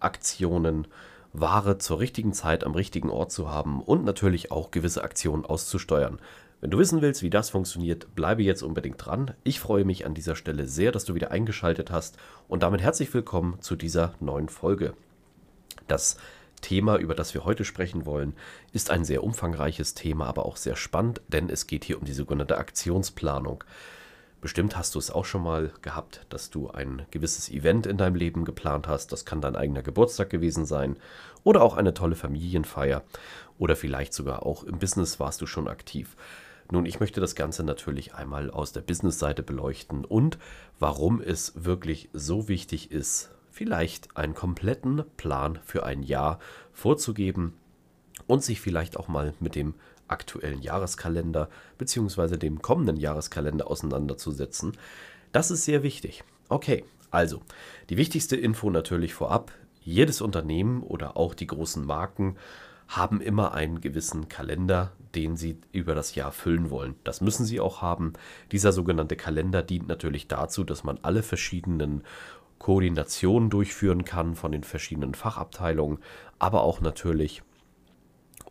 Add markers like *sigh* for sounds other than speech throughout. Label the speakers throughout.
Speaker 1: Aktionen, Ware zur richtigen Zeit am richtigen Ort zu haben und natürlich auch gewisse Aktionen auszusteuern? Wenn du wissen willst, wie das funktioniert, bleibe jetzt unbedingt dran. Ich freue mich an dieser Stelle sehr, dass du wieder eingeschaltet hast und damit herzlich willkommen zu dieser neuen Folge. Das Thema, über das wir heute sprechen wollen, ist ein sehr umfangreiches Thema, aber auch sehr spannend, denn es geht hier um die sogenannte Aktionsplanung. Bestimmt hast du es auch schon mal gehabt, dass du ein gewisses Event in deinem Leben geplant hast. Das kann dein eigener Geburtstag gewesen sein oder auch eine tolle Familienfeier oder vielleicht sogar auch im Business warst du schon aktiv. Nun, ich möchte das Ganze natürlich einmal aus der Business-Seite beleuchten und warum es wirklich so wichtig ist, vielleicht einen kompletten Plan für ein Jahr vorzugeben und sich vielleicht auch mal mit dem aktuellen Jahreskalender bzw. dem kommenden Jahreskalender auseinanderzusetzen. Das ist sehr wichtig. Okay, also die wichtigste Info natürlich vorab. Jedes Unternehmen oder auch die großen Marken haben immer einen gewissen Kalender, den sie über das Jahr füllen wollen. Das müssen sie auch haben. Dieser sogenannte Kalender dient natürlich dazu, dass man alle verschiedenen Koordinationen durchführen kann von den verschiedenen Fachabteilungen, aber auch natürlich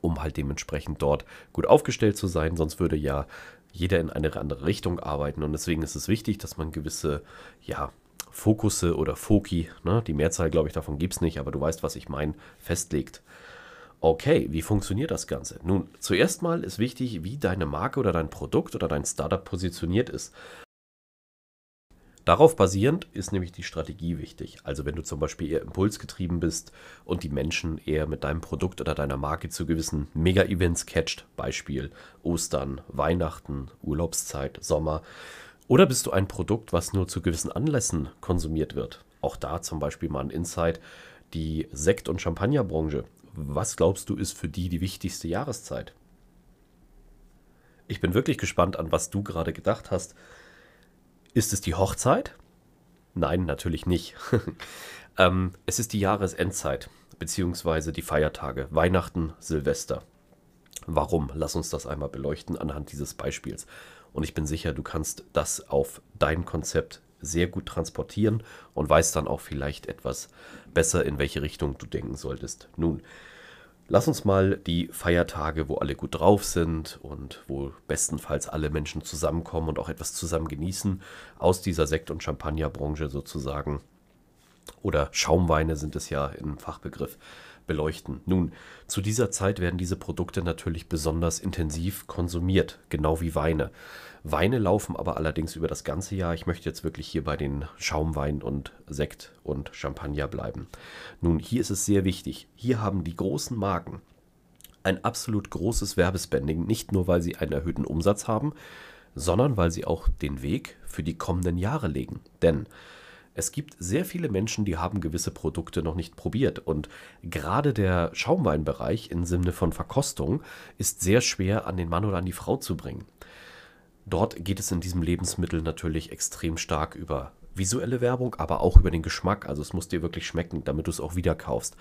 Speaker 1: um halt dementsprechend dort gut aufgestellt zu sein. Sonst würde ja jeder in eine andere Richtung arbeiten. Und deswegen ist es wichtig, dass man gewisse, ja, Fokusse oder Foki, ne, die Mehrzahl, glaube ich, davon gibt es nicht, aber du weißt, was ich meine, festlegt. Okay, wie funktioniert das Ganze? Nun, zuerst mal ist wichtig, wie deine Marke oder dein Produkt oder dein Startup positioniert ist. Darauf basierend ist nämlich die Strategie wichtig. Also wenn du zum Beispiel eher impulsgetrieben bist und die Menschen eher mit deinem Produkt oder deiner Marke zu gewissen Mega-Events catcht, Beispiel Ostern, Weihnachten, Urlaubszeit, Sommer, oder bist du ein Produkt, was nur zu gewissen Anlässen konsumiert wird? Auch da zum Beispiel mal ein Insight, die Sekt- und Champagnerbranche. Was glaubst du ist für die die wichtigste Jahreszeit? Ich bin wirklich gespannt an, was du gerade gedacht hast. Ist es die Hochzeit? Nein, natürlich nicht. *laughs* ähm, es ist die Jahresendzeit, beziehungsweise die Feiertage, Weihnachten, Silvester. Warum? Lass uns das einmal beleuchten anhand dieses Beispiels. Und ich bin sicher, du kannst das auf dein Konzept sehr gut transportieren und weißt dann auch vielleicht etwas besser, in welche Richtung du denken solltest. Nun, Lass uns mal die Feiertage, wo alle gut drauf sind und wo bestenfalls alle Menschen zusammenkommen und auch etwas zusammen genießen, aus dieser Sekt- und Champagnerbranche sozusagen, oder Schaumweine sind es ja im Fachbegriff, beleuchten. Nun, zu dieser Zeit werden diese Produkte natürlich besonders intensiv konsumiert, genau wie Weine. Weine laufen aber allerdings über das ganze Jahr. Ich möchte jetzt wirklich hier bei den Schaumwein und Sekt und Champagner bleiben. Nun, hier ist es sehr wichtig. Hier haben die großen Marken ein absolut großes Werbespending, nicht nur weil sie einen erhöhten Umsatz haben, sondern weil sie auch den Weg für die kommenden Jahre legen. Denn es gibt sehr viele Menschen, die haben gewisse Produkte noch nicht probiert. Und gerade der Schaumweinbereich im Sinne von Verkostung ist sehr schwer an den Mann oder an die Frau zu bringen. Dort geht es in diesem Lebensmittel natürlich extrem stark über visuelle Werbung, aber auch über den Geschmack. Also es muss dir wirklich schmecken, damit du es auch wieder kaufst.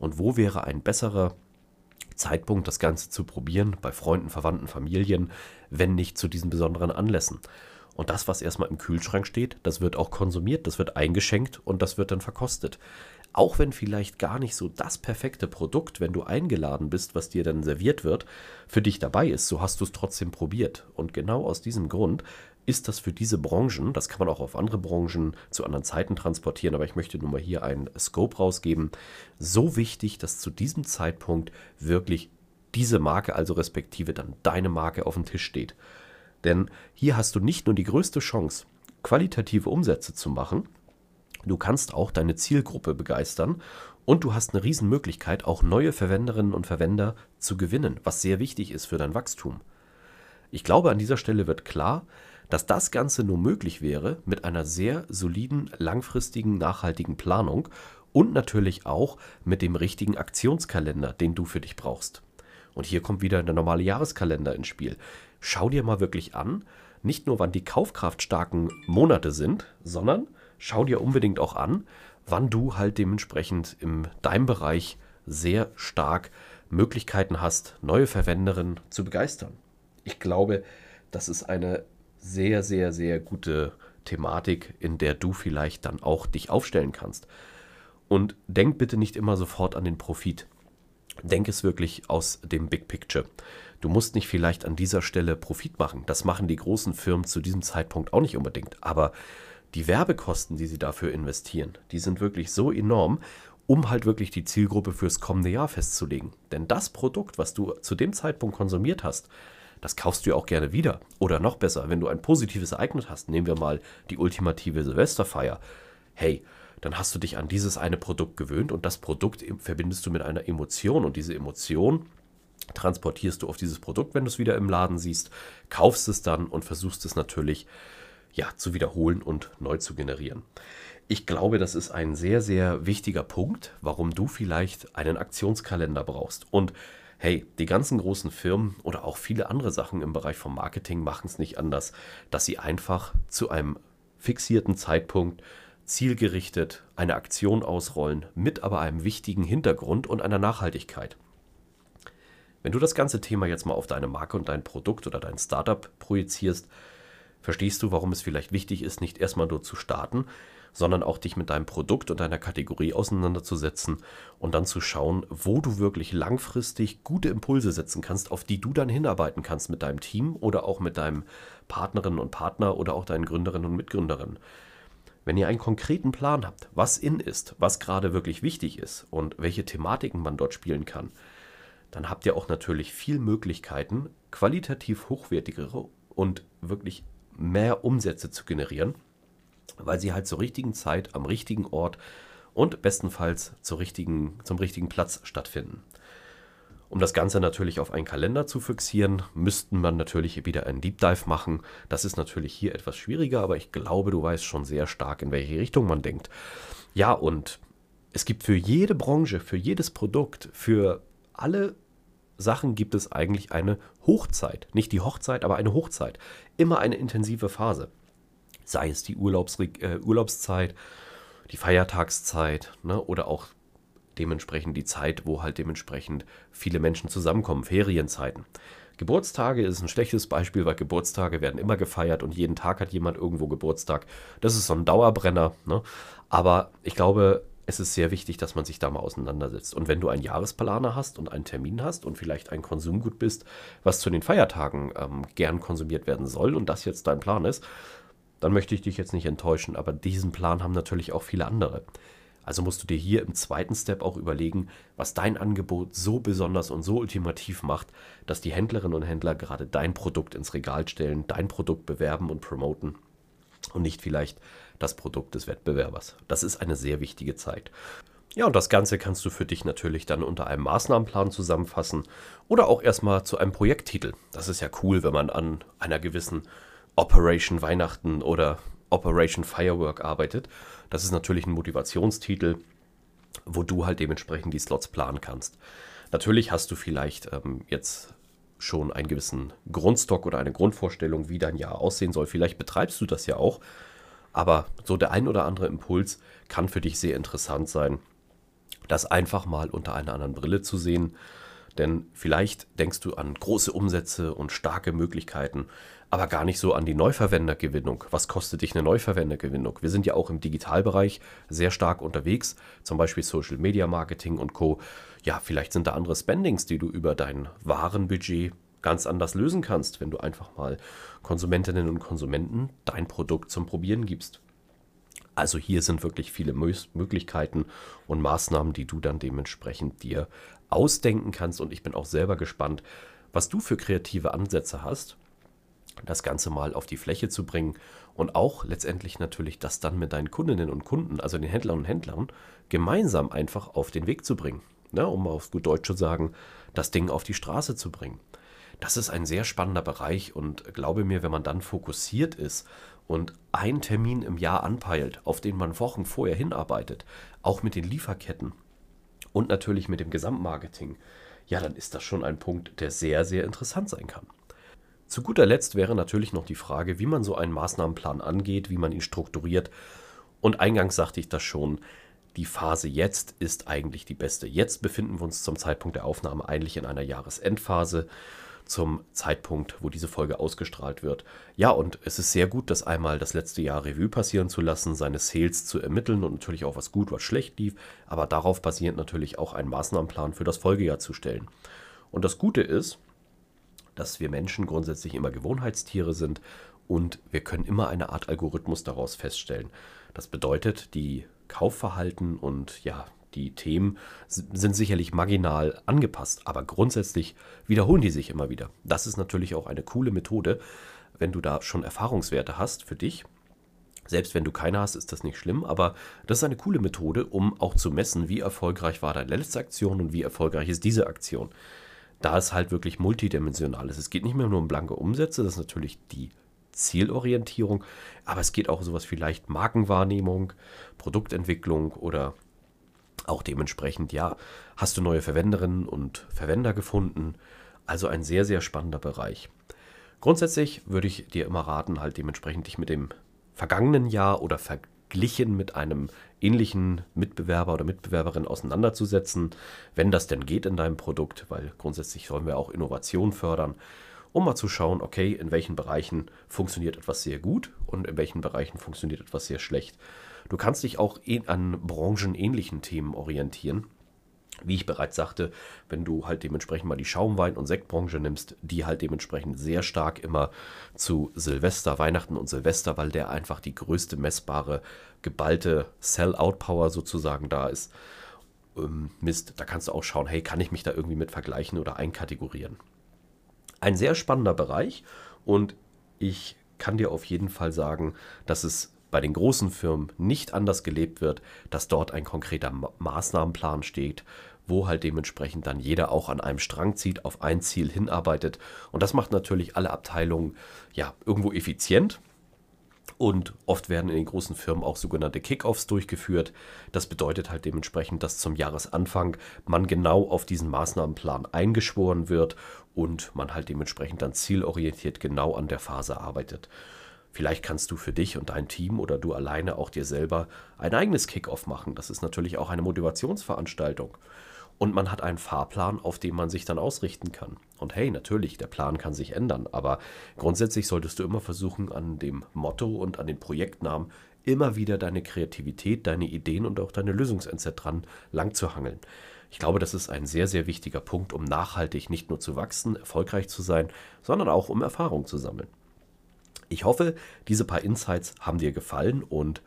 Speaker 1: Und wo wäre ein besserer Zeitpunkt, das Ganze zu probieren, bei Freunden, Verwandten, Familien, wenn nicht zu diesen besonderen Anlässen? Und das, was erstmal im Kühlschrank steht, das wird auch konsumiert, das wird eingeschenkt und das wird dann verkostet. Auch wenn vielleicht gar nicht so das perfekte Produkt, wenn du eingeladen bist, was dir dann serviert wird, für dich dabei ist, so hast du es trotzdem probiert. Und genau aus diesem Grund ist das für diese Branchen, das kann man auch auf andere Branchen zu anderen Zeiten transportieren, aber ich möchte nur mal hier einen Scope rausgeben, so wichtig, dass zu diesem Zeitpunkt wirklich diese Marke, also respektive dann deine Marke auf dem Tisch steht. Denn hier hast du nicht nur die größte Chance, qualitative Umsätze zu machen, Du kannst auch deine Zielgruppe begeistern und du hast eine Riesenmöglichkeit, auch neue Verwenderinnen und Verwender zu gewinnen, was sehr wichtig ist für dein Wachstum. Ich glaube, an dieser Stelle wird klar, dass das Ganze nur möglich wäre mit einer sehr soliden, langfristigen, nachhaltigen Planung Und natürlich auch mit dem richtigen Aktionskalender, den du für dich brauchst. Und hier kommt wieder der normale Jahreskalender ins Spiel. Schau dir mal wirklich an, nicht nur wann die kaufkraftstarken Monate sind, sondern schau dir unbedingt auch an, wann du halt dementsprechend in deinem Bereich sehr stark Möglichkeiten hast, neue Verwenderinnen zu begeistern. Ich glaube, das ist eine sehr, sehr, sehr gute Thematik, in der du vielleicht dann auch dich aufstellen kannst. Und denk bitte nicht immer sofort an den Profit. Denk es wirklich aus dem Big Picture. Du musst nicht vielleicht an dieser Stelle Profit machen. Das machen die großen Firmen zu diesem Zeitpunkt auch nicht unbedingt. Aber die Werbekosten, die sie dafür investieren, die sind wirklich so enorm, um halt wirklich die Zielgruppe fürs kommende Jahr festzulegen. Denn das Produkt, was du zu dem Zeitpunkt konsumiert hast, das kaufst du ja auch gerne wieder. Oder noch besser, wenn du ein positives Ereignis hast, nehmen wir mal die ultimative Silvesterfeier. Hey, dann hast du dich an dieses eine Produkt gewöhnt und das Produkt verbindest du mit einer Emotion und diese Emotion transportierst du auf dieses Produkt, wenn du es wieder im Laden siehst, kaufst es dann und versuchst es natürlich ja, zu wiederholen und neu zu generieren. Ich glaube, das ist ein sehr, sehr wichtiger Punkt, warum du vielleicht einen Aktionskalender brauchst. Und hey, die ganzen großen Firmen oder auch viele andere Sachen im Bereich vom Marketing machen es nicht anders, dass sie einfach zu einem fixierten Zeitpunkt zielgerichtet eine Aktion ausrollen, mit aber einem wichtigen Hintergrund und einer Nachhaltigkeit. Wenn du das ganze Thema jetzt mal auf deine Marke und dein Produkt oder dein Startup projizierst, verstehst du, warum es vielleicht wichtig ist, nicht erstmal nur zu starten, sondern auch dich mit deinem Produkt und deiner Kategorie auseinanderzusetzen und dann zu schauen, wo du wirklich langfristig gute Impulse setzen kannst, auf die du dann hinarbeiten kannst mit deinem Team oder auch mit deinem Partnerinnen und Partner oder auch deinen Gründerinnen und Mitgründerinnen. Wenn ihr einen konkreten Plan habt, was in ist, was gerade wirklich wichtig ist und welche Thematiken man dort spielen kann, dann habt ihr auch natürlich viel Möglichkeiten, qualitativ hochwertigere und wirklich mehr Umsätze zu generieren weil sie halt zur richtigen Zeit am richtigen Ort und bestenfalls zur richtigen, zum richtigen Platz stattfinden. Um das Ganze natürlich auf einen Kalender zu fixieren, müssten man natürlich wieder einen Deep Dive machen. Das ist natürlich hier etwas schwieriger, aber ich glaube, du weißt schon sehr stark, in welche Richtung man denkt. Ja, und es gibt für jede Branche, für jedes Produkt, für alle Sachen gibt es eigentlich eine Hochzeit. Nicht die Hochzeit, aber eine Hochzeit. Immer eine intensive Phase sei es die Urlaubs äh, Urlaubszeit, die Feiertagszeit ne, oder auch dementsprechend die Zeit, wo halt dementsprechend viele Menschen zusammenkommen, Ferienzeiten. Geburtstage ist ein schlechtes Beispiel, weil Geburtstage werden immer gefeiert und jeden Tag hat jemand irgendwo Geburtstag. Das ist so ein Dauerbrenner. Ne? Aber ich glaube, es ist sehr wichtig, dass man sich da mal auseinandersetzt. Und wenn du einen Jahresplaner hast und einen Termin hast und vielleicht ein Konsumgut bist, was zu den Feiertagen ähm, gern konsumiert werden soll und das jetzt dein Plan ist, dann möchte ich dich jetzt nicht enttäuschen, aber diesen Plan haben natürlich auch viele andere. Also musst du dir hier im zweiten Step auch überlegen, was dein Angebot so besonders und so ultimativ macht, dass die Händlerinnen und Händler gerade dein Produkt ins Regal stellen, dein Produkt bewerben und promoten und nicht vielleicht das Produkt des Wettbewerbers. Das ist eine sehr wichtige Zeit. Ja, und das Ganze kannst du für dich natürlich dann unter einem Maßnahmenplan zusammenfassen oder auch erstmal zu einem Projekttitel. Das ist ja cool, wenn man an einer gewissen Operation Weihnachten oder Operation Firework arbeitet. Das ist natürlich ein Motivationstitel, wo du halt dementsprechend die Slots planen kannst. Natürlich hast du vielleicht ähm, jetzt schon einen gewissen Grundstock oder eine Grundvorstellung, wie dein Jahr aussehen soll. Vielleicht betreibst du das ja auch. Aber so der ein oder andere Impuls kann für dich sehr interessant sein, das einfach mal unter einer anderen Brille zu sehen. Denn vielleicht denkst du an große Umsätze und starke Möglichkeiten aber gar nicht so an die Neuverwendergewinnung. Was kostet dich eine Neuverwendergewinnung? Wir sind ja auch im Digitalbereich sehr stark unterwegs, zum Beispiel Social Media Marketing und Co. Ja, vielleicht sind da andere Spendings, die du über dein Warenbudget ganz anders lösen kannst, wenn du einfach mal Konsumentinnen und Konsumenten dein Produkt zum Probieren gibst. Also hier sind wirklich viele Möglichkeiten und Maßnahmen, die du dann dementsprechend dir ausdenken kannst. Und ich bin auch selber gespannt, was du für kreative Ansätze hast das Ganze mal auf die Fläche zu bringen und auch letztendlich natürlich das dann mit deinen Kundinnen und Kunden, also den Händlern und Händlern, gemeinsam einfach auf den Weg zu bringen. Ne, um auf gut Deutsch zu sagen, das Ding auf die Straße zu bringen. Das ist ein sehr spannender Bereich und glaube mir, wenn man dann fokussiert ist und einen Termin im Jahr anpeilt, auf den man Wochen vorher hinarbeitet, auch mit den Lieferketten und natürlich mit dem Gesamtmarketing, ja, dann ist das schon ein Punkt, der sehr, sehr interessant sein kann. Zu guter Letzt wäre natürlich noch die Frage, wie man so einen Maßnahmenplan angeht, wie man ihn strukturiert. Und eingangs sagte ich das schon, die Phase jetzt ist eigentlich die beste. Jetzt befinden wir uns zum Zeitpunkt der Aufnahme eigentlich in einer Jahresendphase zum Zeitpunkt, wo diese Folge ausgestrahlt wird. Ja, und es ist sehr gut, das einmal das letzte Jahr Revue passieren zu lassen, seine Sales zu ermitteln und natürlich auch was gut, was schlecht lief, aber darauf basierend natürlich auch einen Maßnahmenplan für das Folgejahr zu stellen. Und das Gute ist, dass wir Menschen grundsätzlich immer Gewohnheitstiere sind und wir können immer eine Art Algorithmus daraus feststellen. Das bedeutet, die Kaufverhalten und ja, die Themen sind sicherlich marginal angepasst, aber grundsätzlich wiederholen die sich immer wieder. Das ist natürlich auch eine coole Methode, wenn du da schon Erfahrungswerte hast für dich. Selbst wenn du keine hast, ist das nicht schlimm, aber das ist eine coole Methode, um auch zu messen, wie erfolgreich war deine letzte Aktion und wie erfolgreich ist diese Aktion. Da es halt wirklich multidimensional ist. Es geht nicht mehr nur um blanke Umsätze, das ist natürlich die Zielorientierung, aber es geht auch sowas vielleicht Markenwahrnehmung, Produktentwicklung oder auch dementsprechend, ja, hast du neue Verwenderinnen und Verwender gefunden. Also ein sehr, sehr spannender Bereich. Grundsätzlich würde ich dir immer raten, halt dementsprechend dich mit dem vergangenen Jahr oder verglichen mit einem ähnlichen Mitbewerber oder Mitbewerberin auseinanderzusetzen, wenn das denn geht in deinem Produkt, weil grundsätzlich sollen wir auch Innovation fördern, um mal zu schauen, okay, in welchen Bereichen funktioniert etwas sehr gut und in welchen Bereichen funktioniert etwas sehr schlecht. Du kannst dich auch an branchenähnlichen Themen orientieren. Wie ich bereits sagte, wenn du halt dementsprechend mal die Schaumwein- und Sektbranche nimmst, die halt dementsprechend sehr stark immer zu Silvester, Weihnachten und Silvester, weil der einfach die größte messbare, geballte Sell-out-Power sozusagen da ist. Ähm, Mist, da kannst du auch schauen, hey, kann ich mich da irgendwie mit vergleichen oder einkategorieren. Ein sehr spannender Bereich und ich kann dir auf jeden Fall sagen, dass es bei den großen Firmen nicht anders gelebt wird, dass dort ein konkreter Ma Maßnahmenplan steht, wo halt dementsprechend dann jeder auch an einem Strang zieht, auf ein Ziel hinarbeitet. Und das macht natürlich alle Abteilungen ja irgendwo effizient. Und oft werden in den großen Firmen auch sogenannte Kickoffs durchgeführt. Das bedeutet halt dementsprechend, dass zum Jahresanfang man genau auf diesen Maßnahmenplan eingeschworen wird und man halt dementsprechend dann zielorientiert genau an der Phase arbeitet. Vielleicht kannst du für dich und dein Team oder du alleine auch dir selber ein eigenes Kickoff machen. Das ist natürlich auch eine Motivationsveranstaltung. Und man hat einen Fahrplan, auf dem man sich dann ausrichten kann. Und hey, natürlich, der Plan kann sich ändern, aber grundsätzlich solltest du immer versuchen, an dem Motto und an den Projektnamen immer wieder deine Kreativität, deine Ideen und auch deine Lösungsansätze dran lang zu hangeln. Ich glaube, das ist ein sehr, sehr wichtiger Punkt, um nachhaltig nicht nur zu wachsen, erfolgreich zu sein, sondern auch um Erfahrung zu sammeln. Ich hoffe, diese paar Insights haben dir gefallen und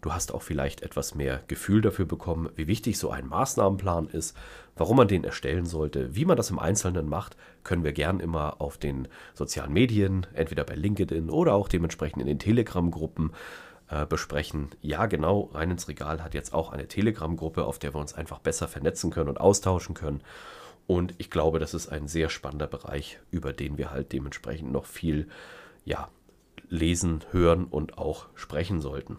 Speaker 1: du hast auch vielleicht etwas mehr Gefühl dafür bekommen, wie wichtig so ein Maßnahmenplan ist, warum man den erstellen sollte. Wie man das im Einzelnen macht, können wir gern immer auf den sozialen Medien, entweder bei LinkedIn oder auch dementsprechend in den Telegram-Gruppen äh, besprechen. Ja, genau, Rein ins Regal hat jetzt auch eine Telegram-Gruppe, auf der wir uns einfach besser vernetzen können und austauschen können. Und ich glaube, das ist ein sehr spannender Bereich, über den wir halt dementsprechend noch viel ja, lesen, hören und auch sprechen sollten.